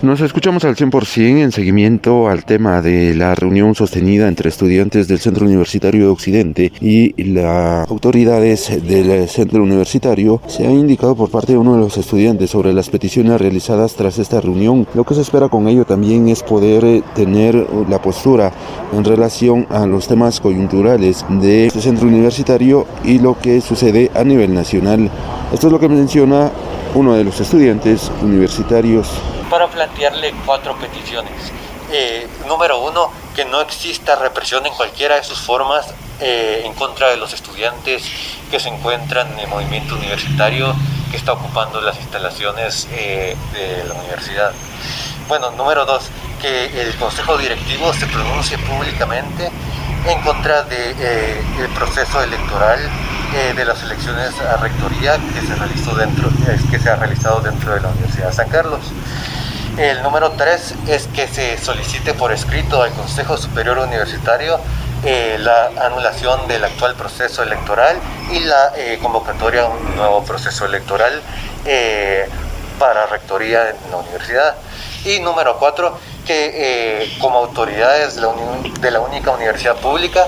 Nos escuchamos al 100% en seguimiento al tema de la reunión sostenida entre estudiantes del Centro Universitario de Occidente y las autoridades del Centro Universitario. Se ha indicado por parte de uno de los estudiantes sobre las peticiones realizadas tras esta reunión. Lo que se espera con ello también es poder eh, tener la postura en relación a los temas coyunturales de este centro universitario y lo que sucede a nivel nacional. Esto es lo que menciona uno de los estudiantes universitarios para plantearle cuatro peticiones. Eh, número uno, que no exista represión en cualquiera de sus formas eh, en contra de los estudiantes que se encuentran en el movimiento universitario que está ocupando las instalaciones eh, de la universidad. Bueno, número dos, que el Consejo Directivo se pronuncie públicamente en contra del de, el proceso electoral de las elecciones a rectoría que se, realizó dentro, que se ha realizado dentro de la Universidad de San Carlos. El número tres es que se solicite por escrito al Consejo Superior Universitario eh, la anulación del actual proceso electoral y la eh, convocatoria a un nuevo proceso electoral eh, para rectoría en la universidad. Y número cuatro, que como autoridades de la, de la, única universidad pública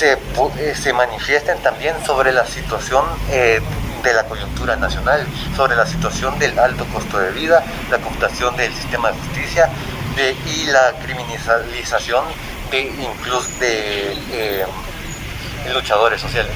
se, se, manifiesten también sobre la situación de la coyuntura nacional, sobre la situación del alto costo de vida, la computación del sistema de justicia y la criminalización de incluso de eh, luchadores sociales.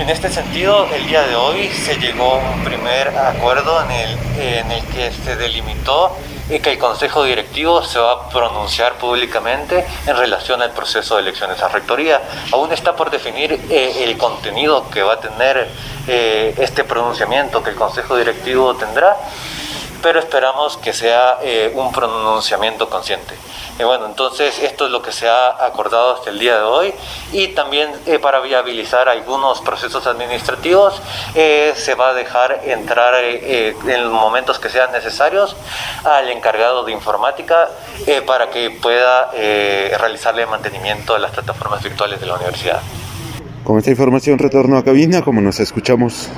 En este sentido, el día de hoy se llegó a un primer acuerdo en el, que se delimitó que el Consejo Directivo se va a pronunciar públicamente en relación al proceso de elecciones a rectoría. Aún está por definir eh, el contenido que va a tener eh, este pronunciamiento que el Consejo Directivo tendrá, pero esperamos que sea eh, un pronunciamiento consciente. Y bueno, entonces esto es lo que se ha acordado hasta el día de hoy y también eh, para viabilizar algunos procesos administrativos eh, se va a dejar entrar eh, en los momentos que sean necesarios al encargado de informática para que pueda realizarle mantenimiento de las plataformas virtuales de la universidad. Con esta información retorno a cabina como nos escuchamos.